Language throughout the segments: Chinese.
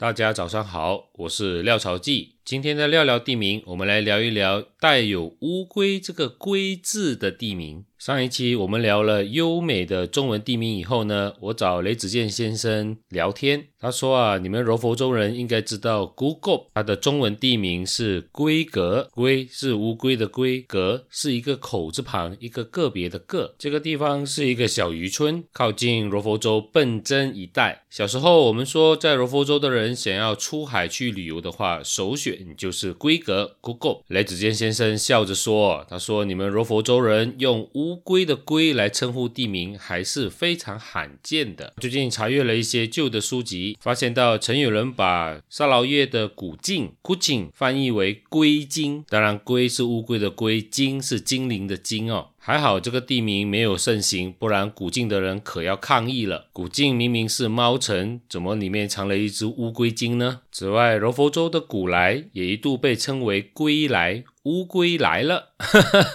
大家早上好，我是廖朝记。今天的聊聊地名，我们来聊一聊带有乌龟这个“龟”字的地名。上一期我们聊了优美的中文地名以后呢，我找雷子健先生聊天，他说啊，你们柔佛州人应该知道 Google，它的中文地名是龟格，龟是乌龟的龟，格是一个口字旁一个个别的个。这个地方是一个小渔村，靠近柔佛州笨珍一带。小时候我们说，在柔佛州的人想要出海去旅游的话，首选就是龟格 Google。雷子健先生笑着说，他说你们柔佛州人用乌龟的“龟”来称呼地名还是非常罕见的。最近查阅了一些旧的书籍，发现到曾有人把沙劳越的古晋古晋翻译为龟精，当然“龟”是乌龟的“龟”，“精”是精灵的“精”哦。还好这个地名没有盛行，不然古晋的人可要抗议了。古晋明明是猫城，怎么里面藏了一只乌龟精呢？此外，柔佛州的古来也一度被称为龟来，乌龟来了。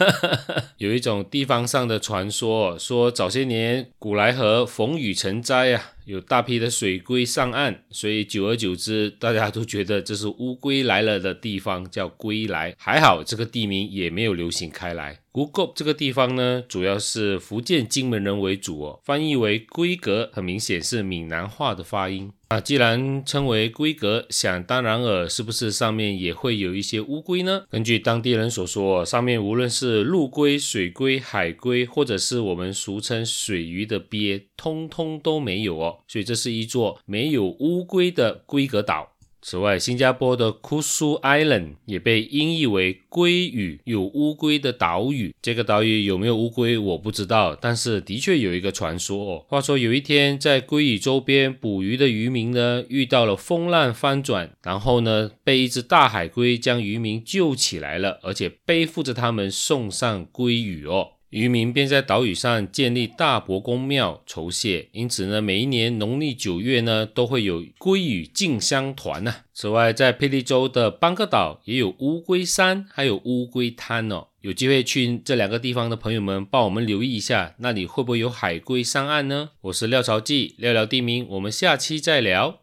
有一种地方上的传说，说早些年古来河逢雨成灾啊。有大批的水龟上岸，所以久而久之，大家都觉得这是乌龟来了的地方，叫龟来。还好这个地名也没有流行开来。古沟这个地方呢，主要是福建金门人为主哦，翻译为龟格，很明显是闽南话的发音。那，既然称为龟格，想当然尔，是不是上面也会有一些乌龟呢？根据当地人所说，上面无论是陆龟、水龟、海龟，或者是我们俗称水鱼的鳖，通通都没有哦。所以这是一座没有乌龟的龟格岛。此外，新加坡的 Kusu Island 也被音译为“鲑屿”，有乌龟的岛屿。这个岛屿有没有乌龟，我不知道，但是的确有一个传说哦。话说有一天，在鲑屿周边捕鱼的渔民呢，遇到了风浪翻转，然后呢，被一只大海龟将渔民救起来了，而且背负着他们送上鲑屿哦。渔民便在岛屿上建立大伯公庙酬谢，因此呢，每一年农历九月呢，都会有鲑鱼进香团呢。此外，在霹雳州的邦克岛也有乌龟山，还有乌龟滩哦。有机会去这两个地方的朋友们，帮我们留意一下，那里会不会有海龟上岸呢？我是廖朝记，聊聊地名，我们下期再聊。